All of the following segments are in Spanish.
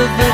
of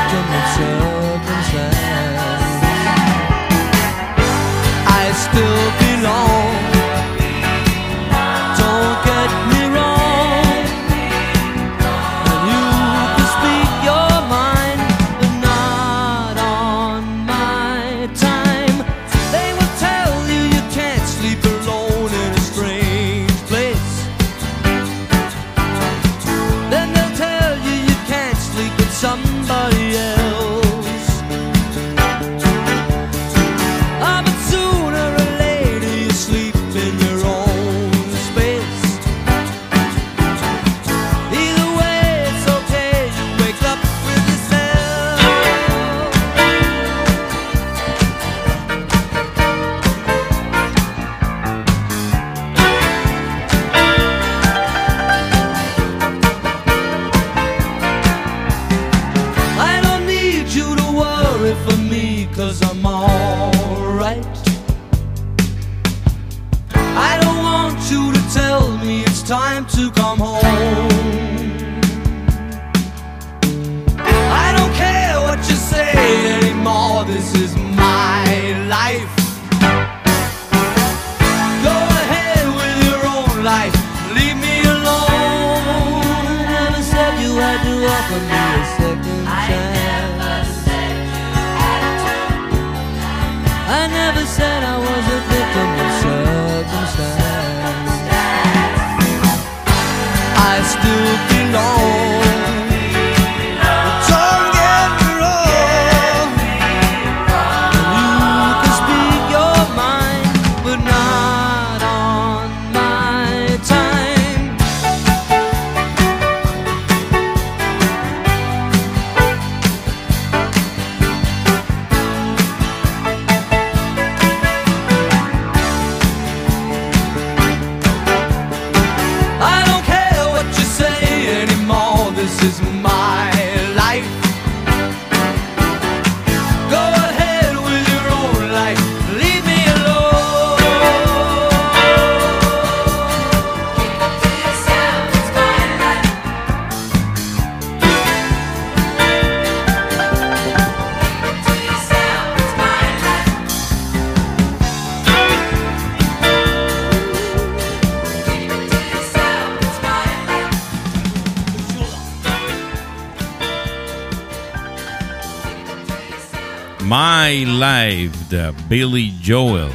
Billy Joel.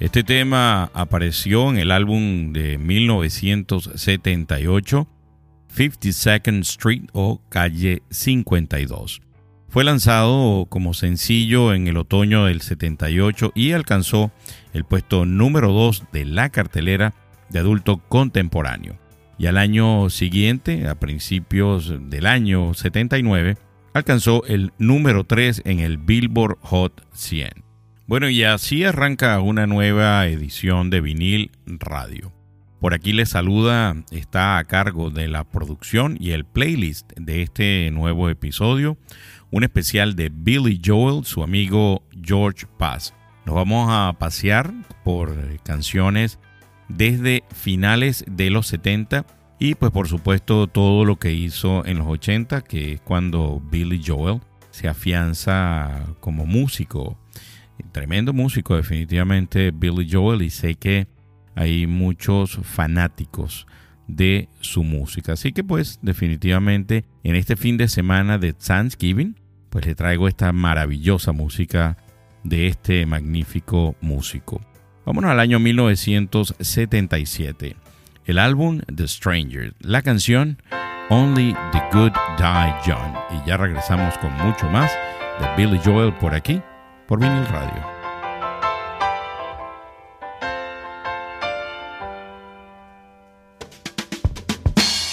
Este tema apareció en el álbum de 1978, 52nd Street o Calle 52. Fue lanzado como sencillo en el otoño del 78 y alcanzó el puesto número 2 de la cartelera de adulto contemporáneo. Y al año siguiente, a principios del año 79, alcanzó el número 3 en el Billboard Hot 100. Bueno, y así arranca una nueva edición de vinil radio. Por aquí les saluda, está a cargo de la producción y el playlist de este nuevo episodio, un especial de Billy Joel, su amigo George Paz. Nos vamos a pasear por canciones desde finales de los 70 y pues por supuesto todo lo que hizo en los 80, que es cuando Billy Joel se afianza como músico. Tremendo músico definitivamente Billy Joel y sé que hay muchos fanáticos de su música. Así que pues definitivamente en este fin de semana de Thanksgiving pues le traigo esta maravillosa música de este magnífico músico. Vámonos al año 1977. El álbum The Stranger, la canción Only the Good Die Young. Y ya regresamos con mucho más de Billy Joel por aquí, por Vinyl Radio.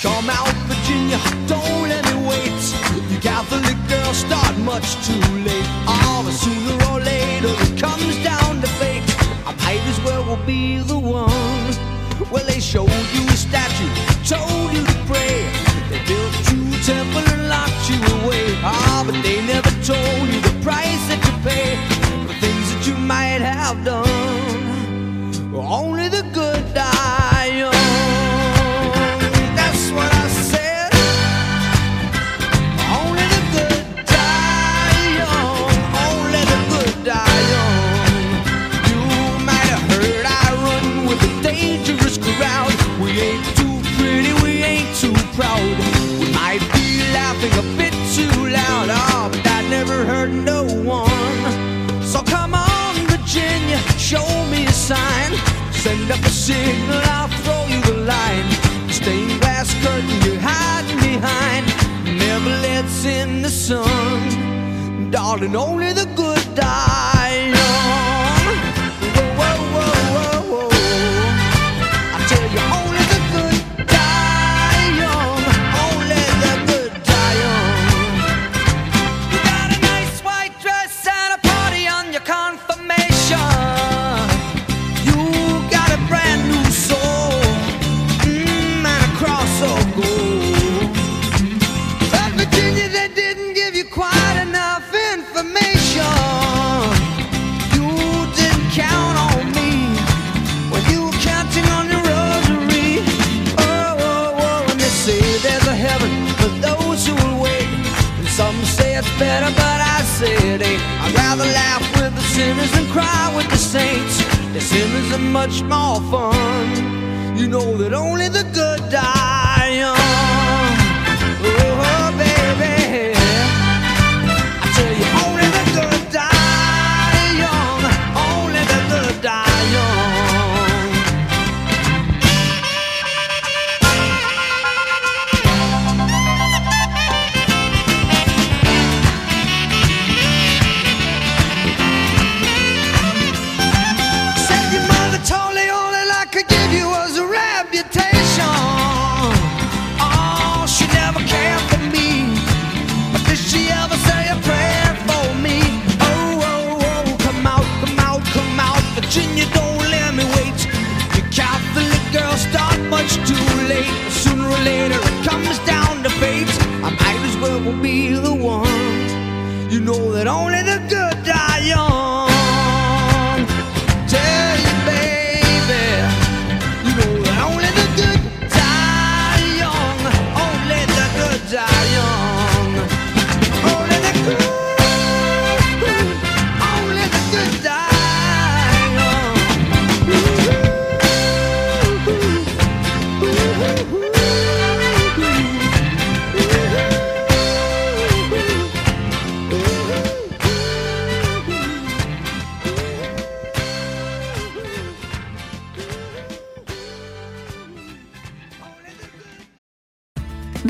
Come out, Virginia, don't let me wait. You Catholic girls start much too late. Sign. Send up a signal, I'll throw you the line. Stained glass curtain you're hiding behind. Never lets in the sun. Darling, only the good die ain't. I'd rather laugh with the sinners than cry with the saints. The sinners are much more fun. You know that only the good die young.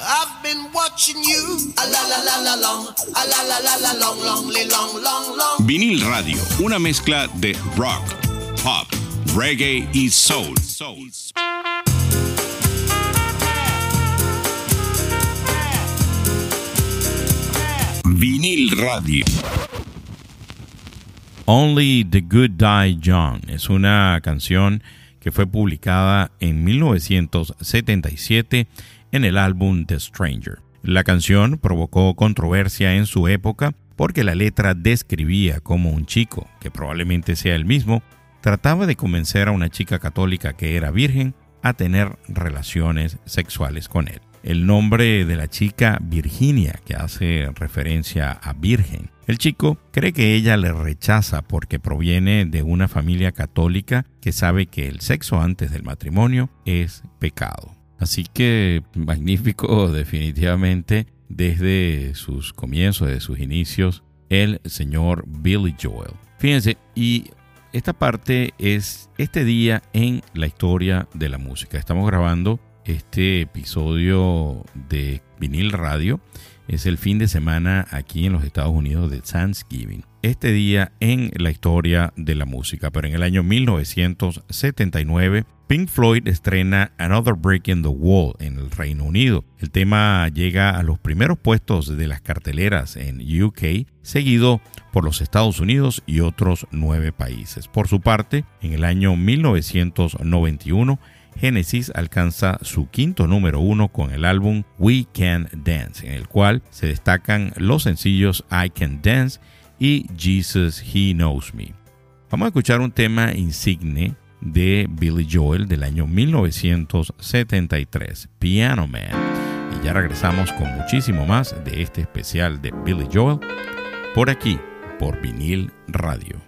I've been watching you. A la la la la long. A la la la la long, long, li- long, long, long. Vinil Radio, una mezcla de rock, pop, reggae y soul. Vinil Radio. Only the Good Die Young es una canción que fue publicada en 1977 en el álbum The Stranger. La canción provocó controversia en su época porque la letra describía como un chico, que probablemente sea el mismo, trataba de convencer a una chica católica que era virgen a tener relaciones sexuales con él. El nombre de la chica Virginia, que hace referencia a virgen. El chico cree que ella le rechaza porque proviene de una familia católica que sabe que el sexo antes del matrimonio es pecado. Así que magnífico definitivamente desde sus comienzos, desde sus inicios, el señor Billy Joel. Fíjense, y esta parte es este día en la historia de la música. Estamos grabando este episodio de vinil radio. Es el fin de semana aquí en los Estados Unidos de Thanksgiving. Este día en la historia de la música, pero en el año 1979 Pink Floyd estrena Another Break in the Wall en el Reino Unido. El tema llega a los primeros puestos de las carteleras en UK, seguido por los Estados Unidos y otros nueve países. Por su parte, en el año 1991, Genesis alcanza su quinto número uno con el álbum We Can Dance, en el cual se destacan los sencillos I Can Dance y Jesus He Knows Me. Vamos a escuchar un tema insigne de Billy Joel del año 1973, Piano Man. Y ya regresamos con muchísimo más de este especial de Billy Joel por aquí, por vinil radio.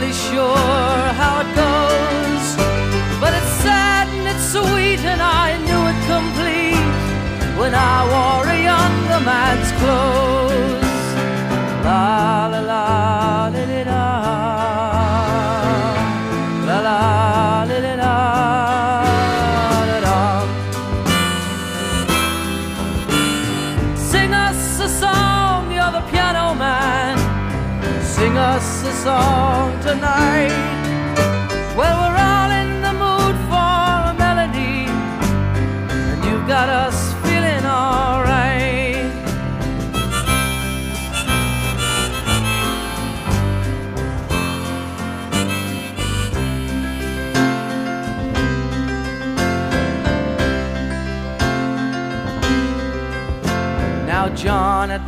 Really sure how it goes, but it's sad and it's sweet, and I knew it complete when I wore a younger man's clothes. La la la li, la la la li, li, la la la. Sing us a song, you're the piano man. Sing us a song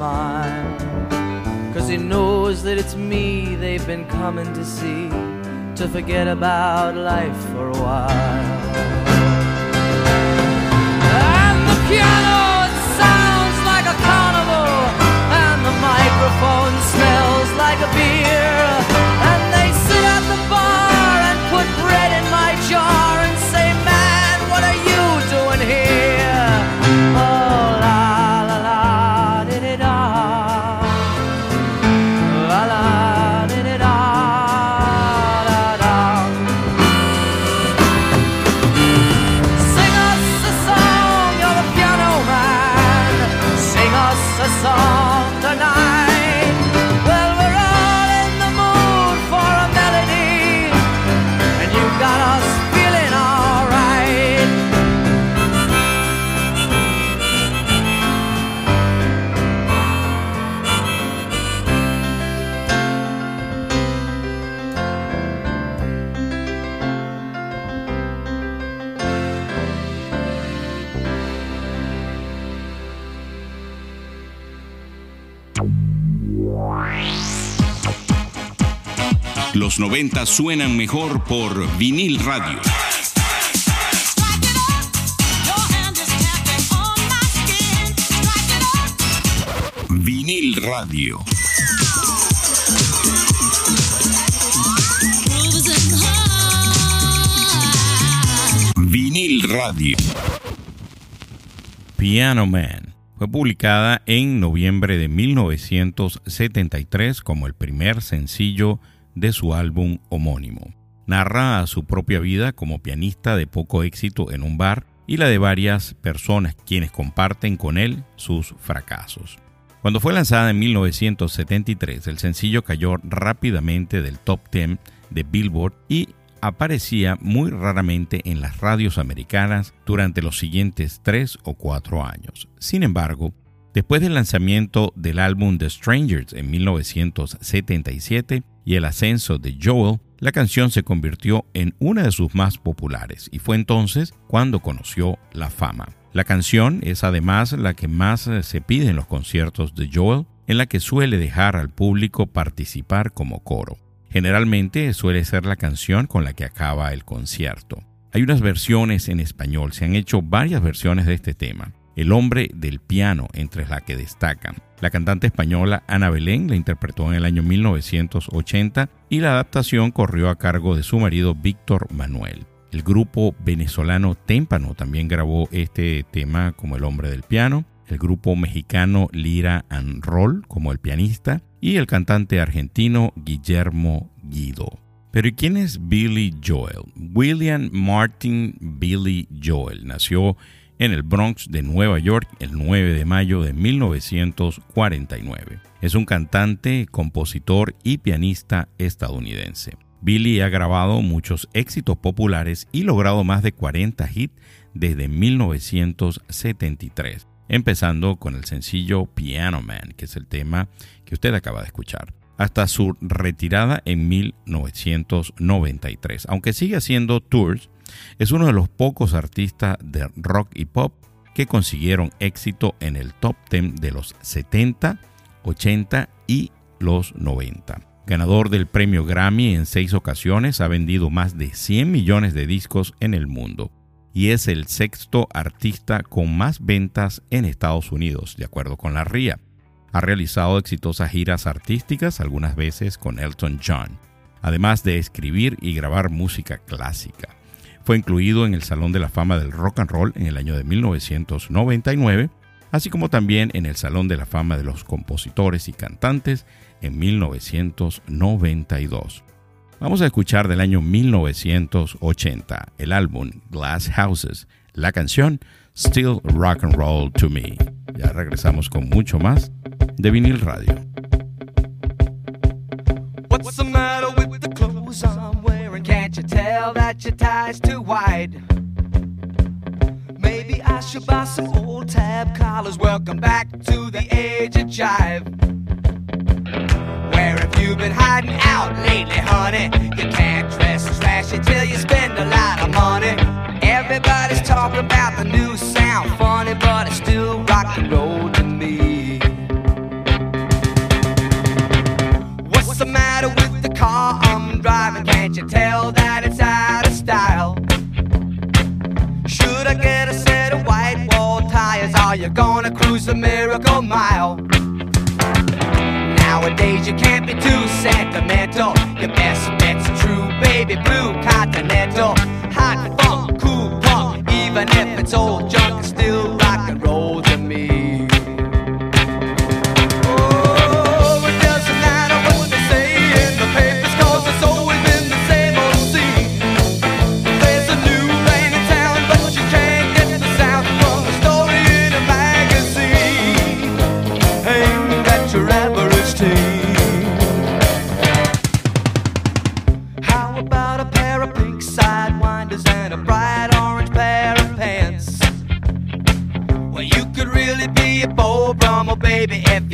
Smile. Cause he knows that it's me they've been coming to see to forget about life for a while. And the piano it sounds like a carnival, and the microphone smells like a beer. And they sit at the bar 90 suenan mejor por vinil radio. Vinil radio. Vinil radio. Piano Man fue publicada en noviembre de 1973 como el primer sencillo de su álbum homónimo. Narra su propia vida como pianista de poco éxito en un bar y la de varias personas quienes comparten con él sus fracasos. Cuando fue lanzada en 1973, el sencillo cayó rápidamente del top 10 de Billboard y aparecía muy raramente en las radios americanas durante los siguientes tres o cuatro años. Sin embargo, después del lanzamiento del álbum The Strangers en 1977 y el ascenso de Joel, la canción se convirtió en una de sus más populares y fue entonces cuando conoció la fama. La canción es además la que más eh, se pide en los conciertos de Joel, en la que suele dejar al público participar como coro. Generalmente suele ser la canción con la que acaba el concierto. Hay unas versiones en español, se han hecho varias versiones de este tema. El hombre del piano, entre las que destacan. La cantante española Ana Belén la interpretó en el año 1980 y la adaptación corrió a cargo de su marido Víctor Manuel. El grupo venezolano Témpano también grabó este tema como el hombre del piano. El grupo mexicano Lira and Roll como el pianista y el cantante argentino Guillermo Guido. Pero ¿y quién es Billy Joel? William Martin Billy Joel nació en el Bronx de Nueva York el 9 de mayo de 1949. Es un cantante, compositor y pianista estadounidense. Billy ha grabado muchos éxitos populares y logrado más de 40 hits desde 1973, empezando con el sencillo Piano Man, que es el tema que usted acaba de escuchar, hasta su retirada en 1993. Aunque sigue haciendo tours, es uno de los pocos artistas de rock y pop que consiguieron éxito en el top 10 de los 70, 80 y los 90. Ganador del premio Grammy en seis ocasiones, ha vendido más de 100 millones de discos en el mundo y es el sexto artista con más ventas en Estados Unidos, de acuerdo con la RIA. Ha realizado exitosas giras artísticas, algunas veces con Elton John, además de escribir y grabar música clásica. Fue incluido en el Salón de la Fama del Rock and Roll en el año de 1999, así como también en el Salón de la Fama de los Compositores y Cantantes en 1992. Vamos a escuchar del año 1980 el álbum Glass Houses, la canción Still Rock and Roll to Me. Ya regresamos con mucho más de vinil radio. Tell that your tie's too wide? Maybe I should buy some old tab collars. Welcome back to the age of jive. Where have you been hiding out lately, honey? You can't dress trashy till you spend a lot of money. Everybody's talking about the new sound, funny, but it's still rock and roll to me. What's the matter with the car Driving? Can't you tell that it's out of style? Should I get a set of white wall tires? Are you gonna cruise the miracle mile? Nowadays you can't be too sentimental. Your best bet's true, baby blue continental. Hot funk, cool punk, even if it's old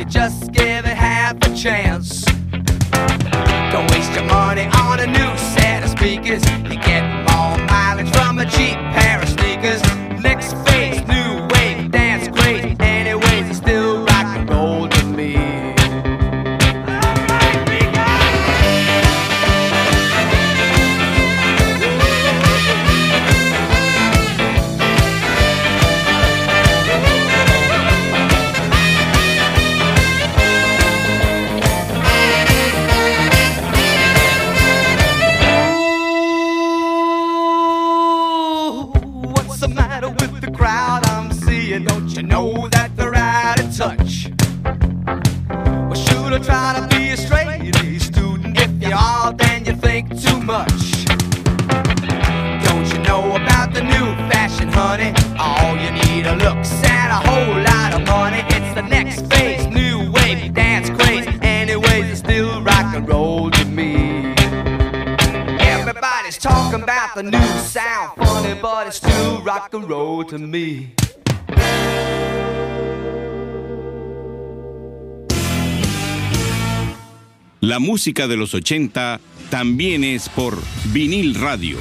just give it half a chance. Don't waste your money on a new set of speakers. You get more mileage from a cheap pair rock and roll to me. La música de los 80 también es por vinil radio.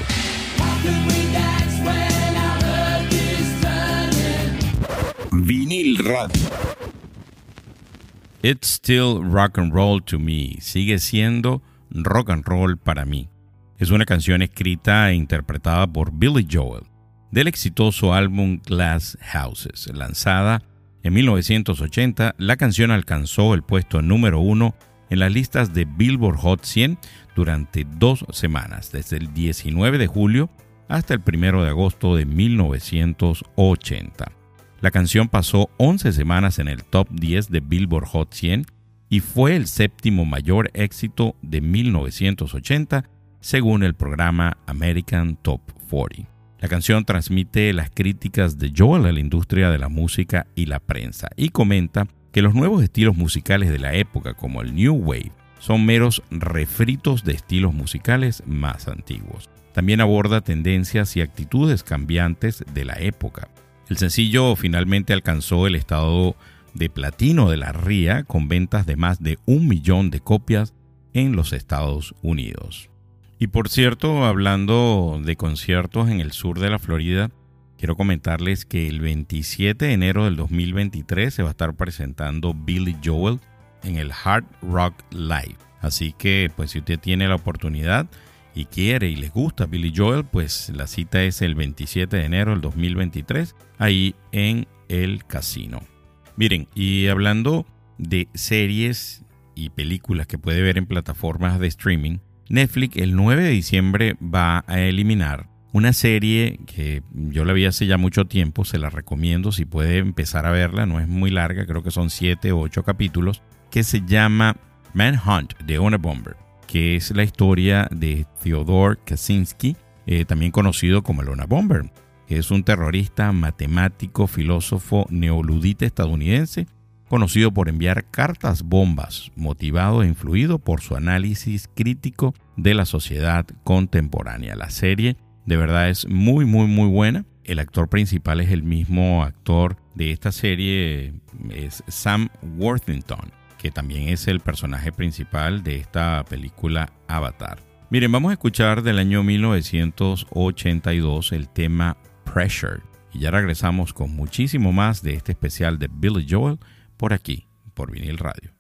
Vinil radio. It's still rock and roll to me. Sigue siendo rock and roll para mí. Es una canción escrita e interpretada por Billy Joel del exitoso álbum Glass Houses. Lanzada en 1980, la canción alcanzó el puesto número uno en las listas de Billboard Hot 100 durante dos semanas, desde el 19 de julio hasta el 1 de agosto de 1980. La canción pasó 11 semanas en el top 10 de Billboard Hot 100 y fue el séptimo mayor éxito de 1980 según el programa American Top 40. La canción transmite las críticas de Joel a la industria de la música y la prensa y comenta que los nuevos estilos musicales de la época, como el New Wave, son meros refritos de estilos musicales más antiguos. También aborda tendencias y actitudes cambiantes de la época. El sencillo finalmente alcanzó el estado de platino de la RIA con ventas de más de un millón de copias en los Estados Unidos. Y por cierto, hablando de conciertos en el sur de la Florida, quiero comentarles que el 27 de enero del 2023 se va a estar presentando Billy Joel en el Hard Rock Live. Así que, pues si usted tiene la oportunidad y quiere y le gusta Billy Joel, pues la cita es el 27 de enero del 2023, ahí en el casino. Miren, y hablando de series y películas que puede ver en plataformas de streaming, Netflix el 9 de diciembre va a eliminar una serie que yo la vi hace ya mucho tiempo, se la recomiendo si puede empezar a verla, no es muy larga, creo que son 7 o 8 capítulos, que se llama Manhunt de Ona Bomber, que es la historia de Theodore Kaczynski, eh, también conocido como el Ona Bomber, es un terrorista, matemático, filósofo neoludita estadounidense conocido por enviar cartas bombas, motivado e influido por su análisis crítico de la sociedad contemporánea. La serie de verdad es muy, muy, muy buena. El actor principal es el mismo actor de esta serie, es Sam Worthington, que también es el personaje principal de esta película Avatar. Miren, vamos a escuchar del año 1982 el tema Pressure. Y ya regresamos con muchísimo más de este especial de Billy Joel por aquí, por vinil radio.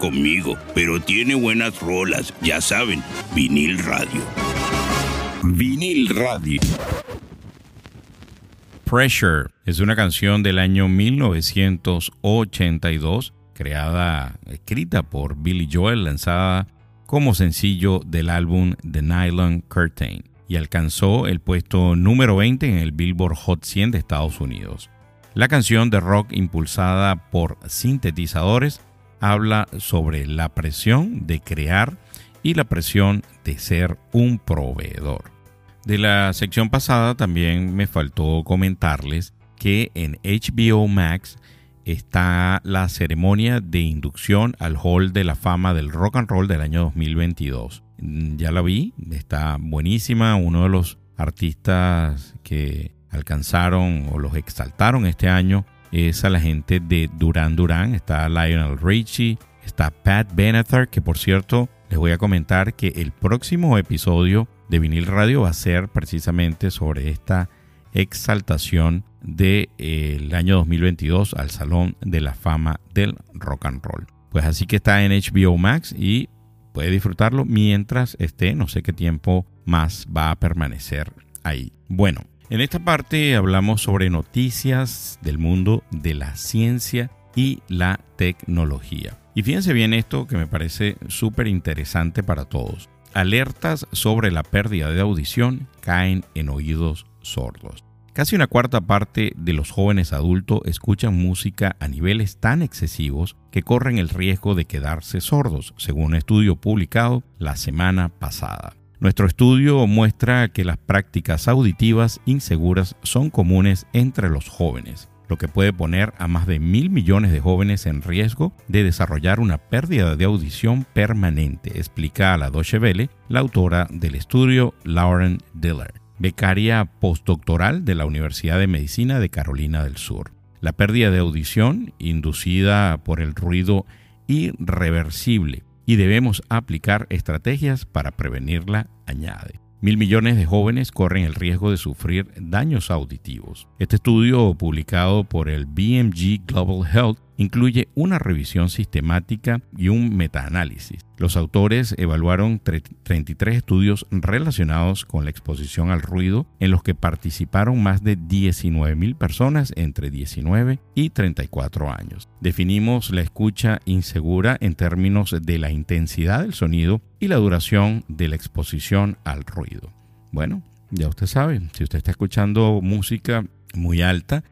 Conmigo, pero tiene buenas rolas, ya saben, vinil radio. Vinil radio. Pressure es una canción del año 1982, creada, escrita por Billy Joel, lanzada como sencillo del álbum The Nylon Curtain y alcanzó el puesto número 20 en el Billboard Hot 100 de Estados Unidos. La canción de rock impulsada por sintetizadores habla sobre la presión de crear y la presión de ser un proveedor. De la sección pasada también me faltó comentarles que en HBO Max está la ceremonia de inducción al Hall de la Fama del Rock and Roll del año 2022. Ya la vi, está buenísima, uno de los artistas que alcanzaron o los exaltaron este año es a la gente de Duran Duran, está Lionel Richie, está Pat Benatar, que por cierto les voy a comentar que el próximo episodio de Vinil Radio va a ser precisamente sobre esta exaltación del de, año 2022 al Salón de la Fama del Rock and Roll. Pues así que está en HBO Max y puede disfrutarlo mientras esté, no sé qué tiempo más va a permanecer ahí. Bueno, en esta parte hablamos sobre noticias del mundo de la ciencia y la tecnología. Y fíjense bien esto que me parece súper interesante para todos alertas sobre la pérdida de audición caen en oídos sordos. Casi una cuarta parte de los jóvenes adultos escuchan música a niveles tan excesivos que corren el riesgo de quedarse sordos, según un estudio publicado la semana pasada. Nuestro estudio muestra que las prácticas auditivas inseguras son comunes entre los jóvenes lo que puede poner a más de mil millones de jóvenes en riesgo de desarrollar una pérdida de audición permanente, explica a la Deutsche la autora del estudio Lauren Diller, becaria postdoctoral de la Universidad de Medicina de Carolina del Sur. La pérdida de audición, inducida por el ruido irreversible, y debemos aplicar estrategias para prevenirla, añade. Mil millones de jóvenes corren el riesgo de sufrir daños auditivos. Este estudio, publicado por el BMG Global Health, incluye una revisión sistemática y un metaanálisis. Los autores evaluaron 33 estudios relacionados con la exposición al ruido en los que participaron más de 19.000 personas entre 19 y 34 años. Definimos la escucha insegura en términos de la intensidad del sonido y la duración de la exposición al ruido. Bueno, ya usted sabe, si usted está escuchando música muy alta,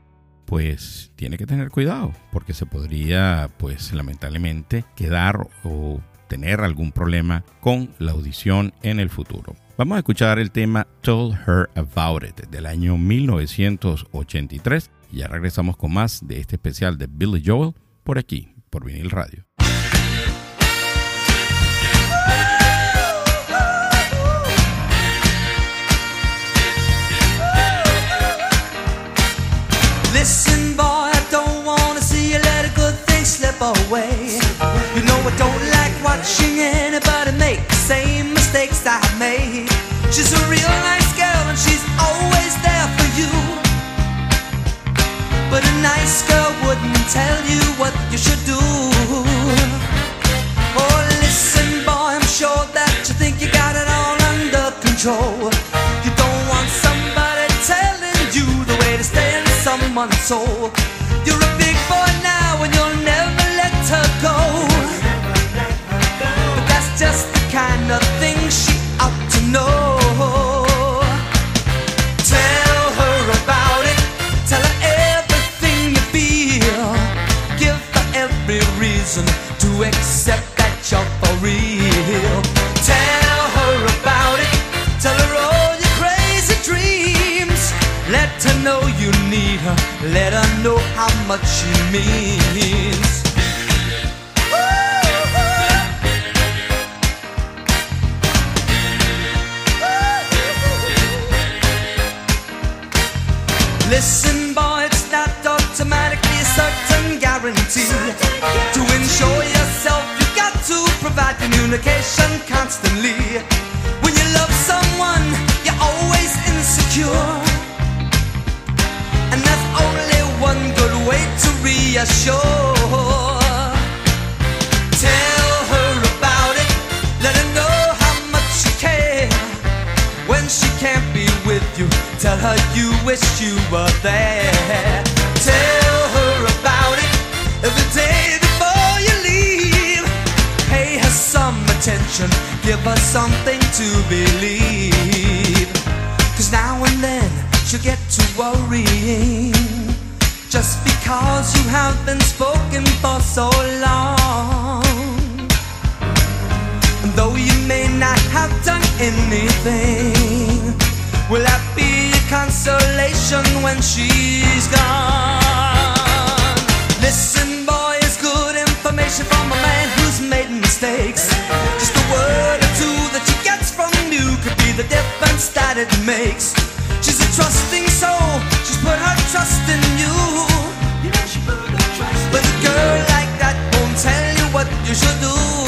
pues tiene que tener cuidado porque se podría pues lamentablemente quedar o tener algún problema con la audición en el futuro. Vamos a escuchar el tema Told Her About It del año 1983 y ya regresamos con más de este especial de Billy Joel por aquí, por Vinil Radio. Listen, boy, I don't wanna see you let a good thing slip away. You know I don't like watching anybody make the same mistakes I made. She's a real nice girl and she's always there for you. But a nice girl wouldn't tell you what you should do. Oh, listen, boy, I'm sure that someone's soul. You're a big boy now and you'll never let her go. But that's just the kind of thing she ought to know. Tell her about it. Tell her everything you feel. Give her every reason to accept that you're for real. Let her know how much she means. Listen, boy, it's not automatically a certain guarantee. To ensure yourself, you've got to provide communication constantly. When you love someone, you're always insecure. Reassure. Tell her about it, let her know how much you care. When she can't be with you, tell her you wish you were there. Tell her about it every day before you leave. Pay her some attention, give her something to believe. Cause now and then she'll get to worrying. Just because you have been spoken for so long. Though you may not have done anything, will that be a consolation when she's gone? Listen, boy, it's good information from a man who's made mistakes. Just a word or two that she gets from you could be the difference that it makes. Trusting soul, she's put her trust in you. But a girl like that won't tell you what you should do.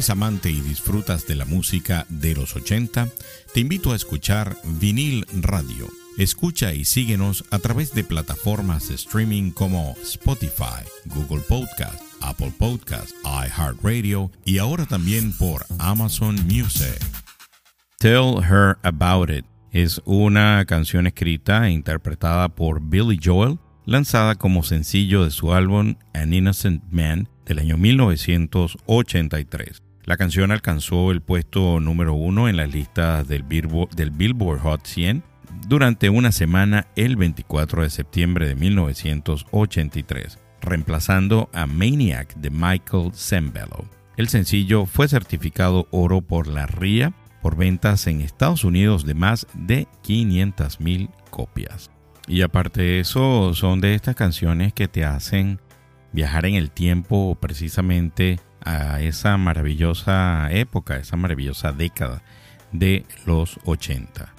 ¿Eres amante y disfrutas de la música de los 80? Te invito a escuchar Vinil Radio. Escucha y síguenos a través de plataformas de streaming como Spotify, Google Podcast, Apple Podcast, iHeartRadio y ahora también por Amazon Music. Tell Her About It es una canción escrita e interpretada por Billy Joel, lanzada como sencillo de su álbum An Innocent Man del año 1983. La canción alcanzó el puesto número uno en las listas del, Billboard, Hot 100 durante una semana el 24 de septiembre de 1983, reemplazando a Maniac de Michael Sembello. El sencillo fue certificado oro por la RIA por ventas en Estados Unidos de más de 500.000 copias. Y aparte de eso, son de estas canciones que te hacen viajar en el tiempo precisamente a esa maravillosa época, esa maravillosa década de los 80.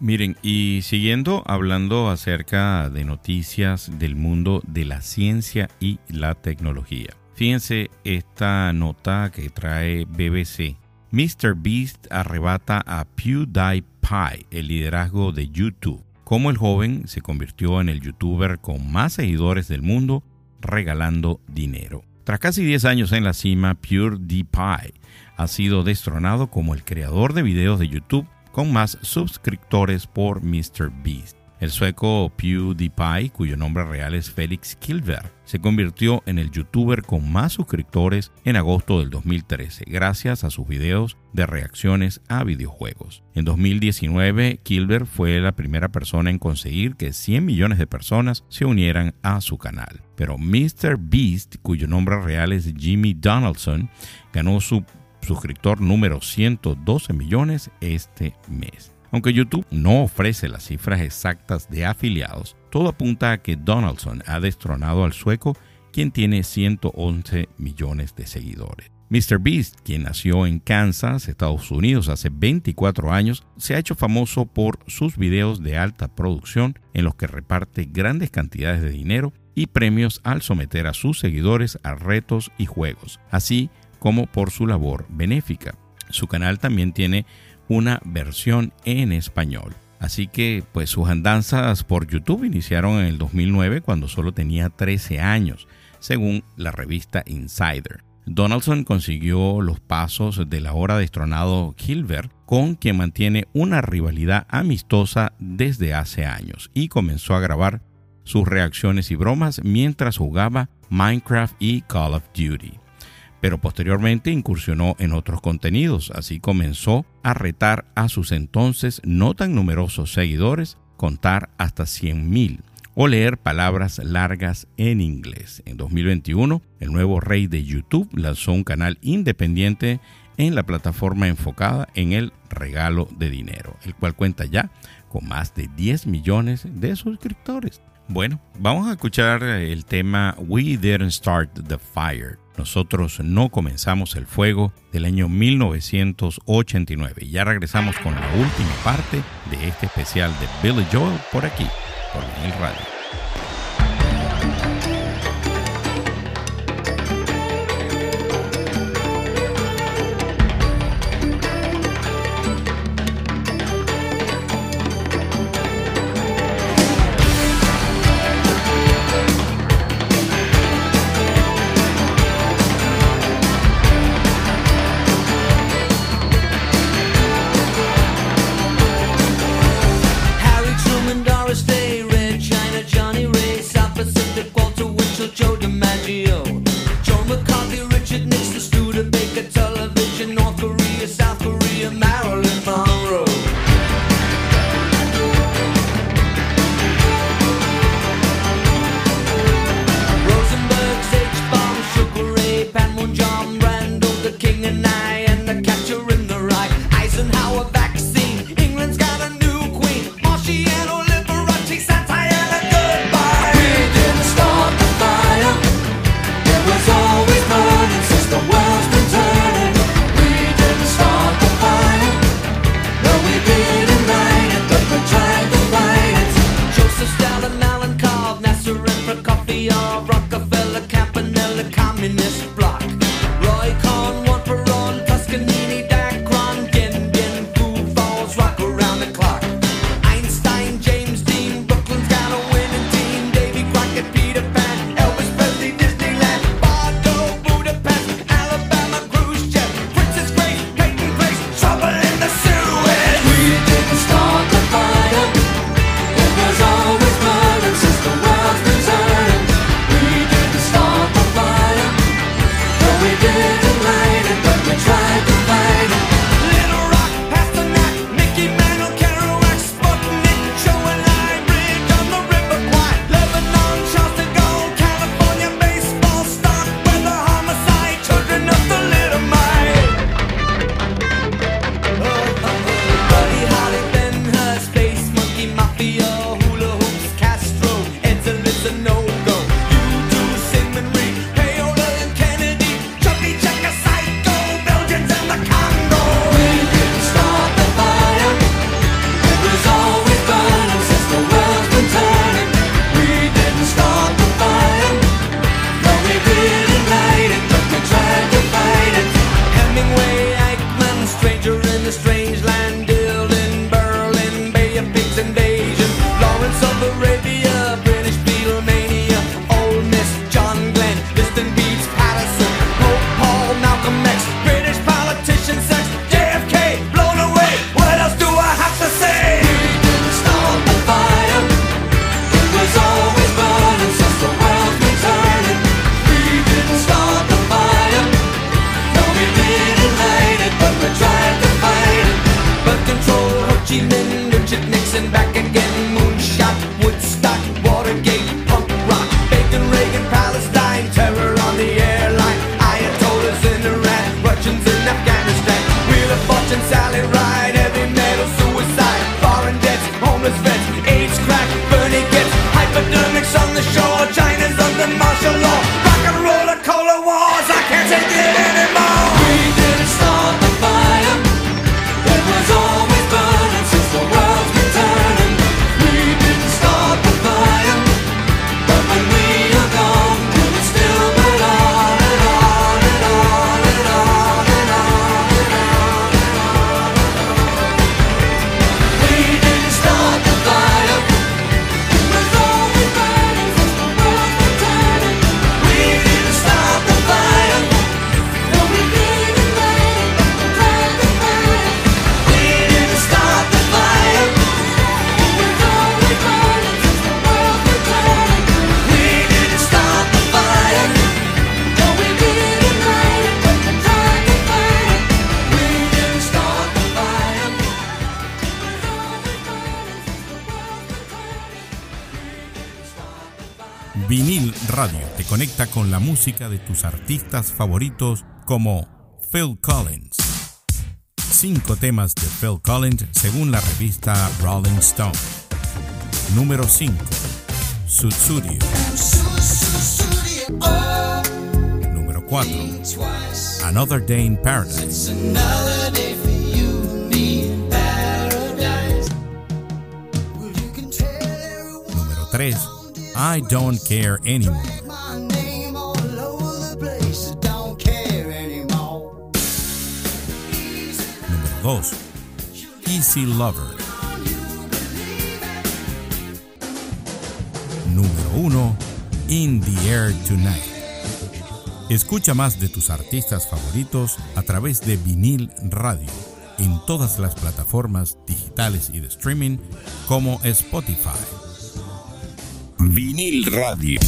Miren, y siguiendo hablando acerca de noticias del mundo de la ciencia y la tecnología. Fíjense esta nota que trae BBC. Mr. Beast arrebata a PewDiePie el liderazgo de YouTube. Cómo el joven se convirtió en el youtuber con más seguidores del mundo regalando dinero. Tras casi 10 años en la cima, PewDiePie ha sido destronado como el creador de videos de YouTube con más suscriptores por MrBeast. El sueco PewDiePie, cuyo nombre real es Felix Kilver, se convirtió en el youtuber con más suscriptores en agosto del 2013, gracias a sus videos de reacciones a videojuegos. En 2019, Kilver fue la primera persona en conseguir que 100 millones de personas se unieran a su canal. Pero MrBeast, cuyo nombre real es Jimmy Donaldson, ganó su suscriptor número 112 millones este mes. Aunque YouTube no ofrece las cifras exactas de afiliados, todo apunta a que Donaldson ha destronado al sueco, quien tiene 111 millones de seguidores. MrBeast, quien nació en Kansas, Estados Unidos, hace 24 años, se ha hecho famoso por sus videos de alta producción en los que reparte grandes cantidades de dinero y premios al someter a sus seguidores a retos y juegos, así como por su labor benéfica. Su canal también tiene una versión en español. Así que pues sus andanzas por YouTube iniciaron en el 2009 cuando solo tenía 13 años, según la revista Insider. Donaldson consiguió los pasos del ahora destronado Kilver, con quien mantiene una rivalidad amistosa desde hace años, y comenzó a grabar sus reacciones y bromas mientras jugaba Minecraft y Call of Duty pero posteriormente incursionó en otros contenidos, así comenzó a retar a sus entonces no tan numerosos seguidores contar hasta 100.000 o leer palabras largas en inglés. En 2021, el nuevo rey de YouTube lanzó un canal independiente en la plataforma enfocada en el regalo de dinero, el cual cuenta ya con más de 10 millones de suscriptores. Bueno, vamos a escuchar eh, el tema We Didn't Start the Fire nosotros no comenzamos el fuego del año 1989. Ya regresamos con la última parte de este especial de Billy Joel por aquí, por el radio. take it. Te conecta con la música de tus artistas favoritos como Phil Collins. Cinco temas de Phil Collins según la revista Rolling Stone. Número 5. Sutsurio. Número 4. Another Day in Paradise. Número 3. I Don't Care Anymore. 2. Easy Lover. Número 1. In the Air Tonight. Escucha más de tus artistas favoritos a través de vinil radio en todas las plataformas digitales y de streaming como Spotify. Vinil Radio.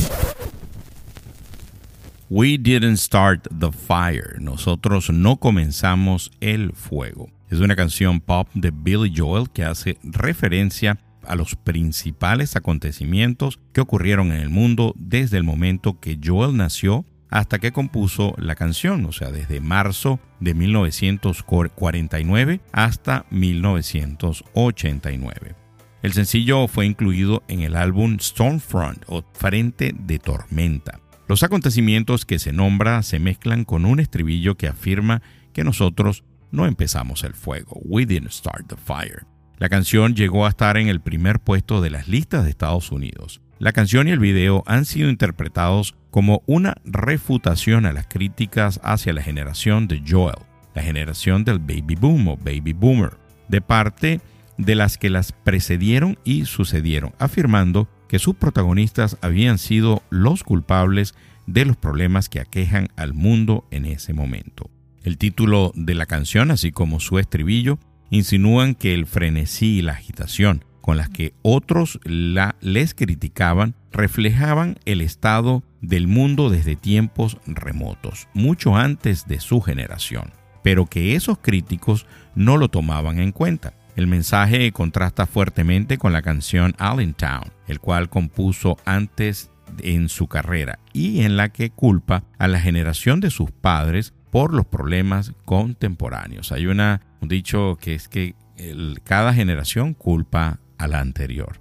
We didn't start the fire. Nosotros no comenzamos el fuego. Es una canción pop de Billy Joel que hace referencia a los principales acontecimientos que ocurrieron en el mundo desde el momento que Joel nació hasta que compuso la canción, o sea, desde marzo de 1949 hasta 1989. El sencillo fue incluido en el álbum Stormfront o Frente de Tormenta. Los acontecimientos que se nombra se mezclan con un estribillo que afirma que nosotros no empezamos el fuego. We didn't start the fire. La canción llegó a estar en el primer puesto de las listas de Estados Unidos. La canción y el video han sido interpretados como una refutación a las críticas hacia la generación de Joel, la generación del baby boom o baby boomer, de parte de las que las precedieron y sucedieron, afirmando que sus protagonistas habían sido los culpables de los problemas que aquejan al mundo en ese momento. El título de la canción, así como su estribillo, insinúan que el frenesí y la agitación con las que otros la, les criticaban reflejaban el estado del mundo desde tiempos remotos, mucho antes de su generación, pero que esos críticos no lo tomaban en cuenta. El mensaje contrasta fuertemente con la canción Allentown, el cual compuso antes en su carrera y en la que culpa a la generación de sus padres por los problemas contemporáneos. Hay una, un dicho que es que cada generación culpa a la anterior.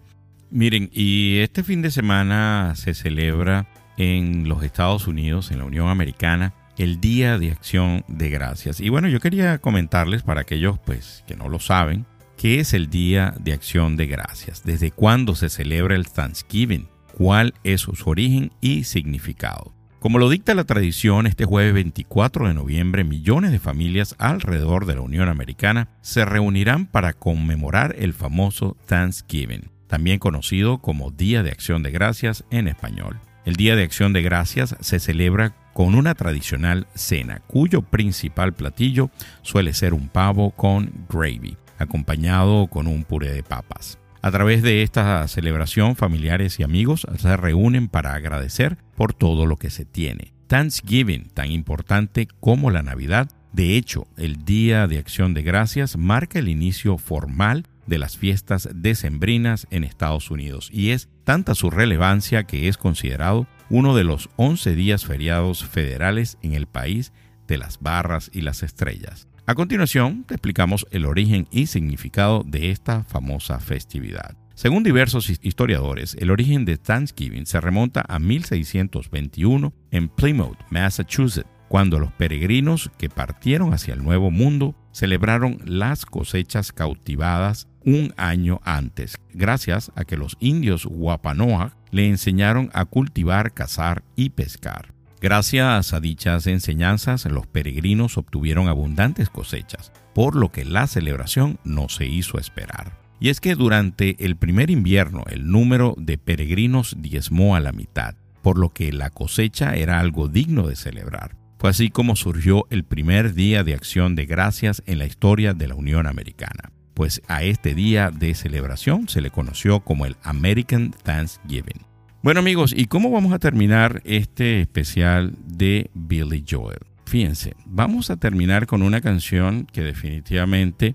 Miren, y este fin de semana se celebra en los Estados Unidos, en la Unión Americana, el Día de Acción de Gracias. Y bueno, yo quería comentarles para aquellos pues que no lo saben, qué es el Día de Acción de Gracias, desde cuándo se celebra el Thanksgiving, cuál es su origen y significado. Como lo dicta la tradición, este jueves 24 de noviembre millones de familias alrededor de la Unión Americana se reunirán para conmemorar el famoso Thanksgiving, también conocido como Día de Acción de Gracias en español. El Día de Acción de Gracias se celebra con una tradicional cena, cuyo principal platillo suele ser un pavo con gravy, acompañado con un puré de papas. A través de esta celebración, familiares y amigos se reúnen para agradecer por todo lo que se tiene. Thanksgiving, tan importante como la Navidad, de hecho, el Día de Acción de Gracias marca el inicio formal de las fiestas decembrinas en Estados Unidos y es tanta su relevancia que es considerado uno de los 11 días feriados federales en el país de las barras y las estrellas. A continuación, te explicamos el origen y significado de esta famosa festividad. Según diversos historiadores, el origen de Thanksgiving se remonta a 1621 en Plymouth, Massachusetts, cuando los peregrinos que partieron hacia el Nuevo Mundo celebraron las cosechas cautivadas un año antes, gracias a que los indios Wampanoag le enseñaron a cultivar, cazar y pescar. Gracias a dichas enseñanzas, los peregrinos obtuvieron abundantes cosechas, por lo que la celebración no se hizo esperar. Y es que durante el primer invierno el número de peregrinos diezmó a la mitad, por lo que la cosecha era algo digno de celebrar. Fue así como surgió el primer día de acción de gracias en la historia de la Unión Americana, pues a este día de celebración se le conoció como el American Thanksgiving. Bueno amigos, ¿y cómo vamos a terminar este especial de Billy Joel? Fíjense, vamos a terminar con una canción que definitivamente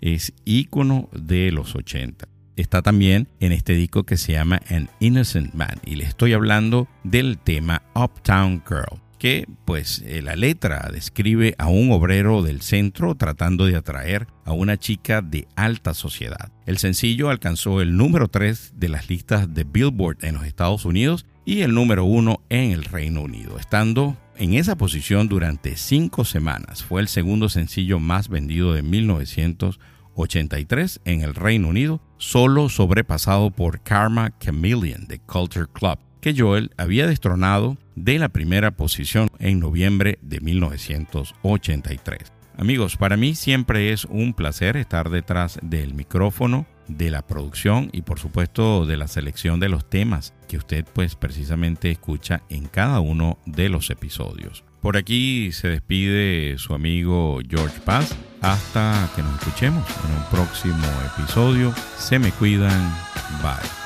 es ícono de los 80. está también en este disco que se llama An Innocent Man y le estoy hablando del tema Uptown Girl que pues eh, la letra describe a un obrero del centro tratando de atraer a una chica de alta sociedad. El sencillo alcanzó el número 3 de las listas de Billboard en los Estados Unidos y el número 1 en el Reino Unido, estando en esa posición durante cinco semanas. Fue el segundo sencillo más vendido de 1983 en el Reino Unido, solo sobrepasado por Karma Chameleon de Culture Club, que Joel había destronado de la primera posición en noviembre de 1983. Amigos, para mí siempre es un placer estar detrás del micrófono, de la producción y por supuesto de la selección de los temas que usted pues precisamente escucha en cada uno de los episodios. Por aquí se despide su amigo George Paz. Hasta que nos escuchemos en un próximo episodio. Se me cuidan. Bye.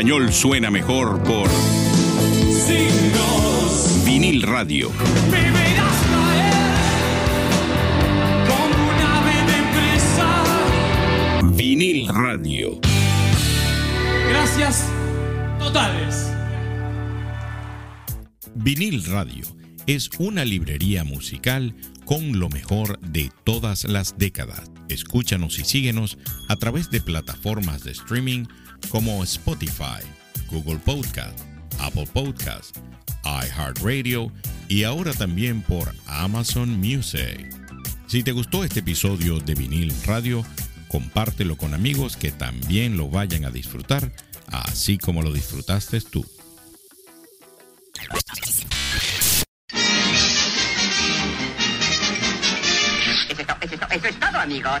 Español suena mejor por Vinil Radio. Me verás caer como un ave de presa. Vinil Radio. Gracias totales. Vinil Radio es una librería musical con lo mejor de todas las décadas. Escúchanos y síguenos a través de plataformas de streaming como Spotify, Google Podcast, Apple Podcast, iHeartRadio y ahora también por Amazon Music. Si te gustó este episodio de Vinil Radio, compártelo con amigos que también lo vayan a disfrutar, así como lo disfrutaste tú. Amigos.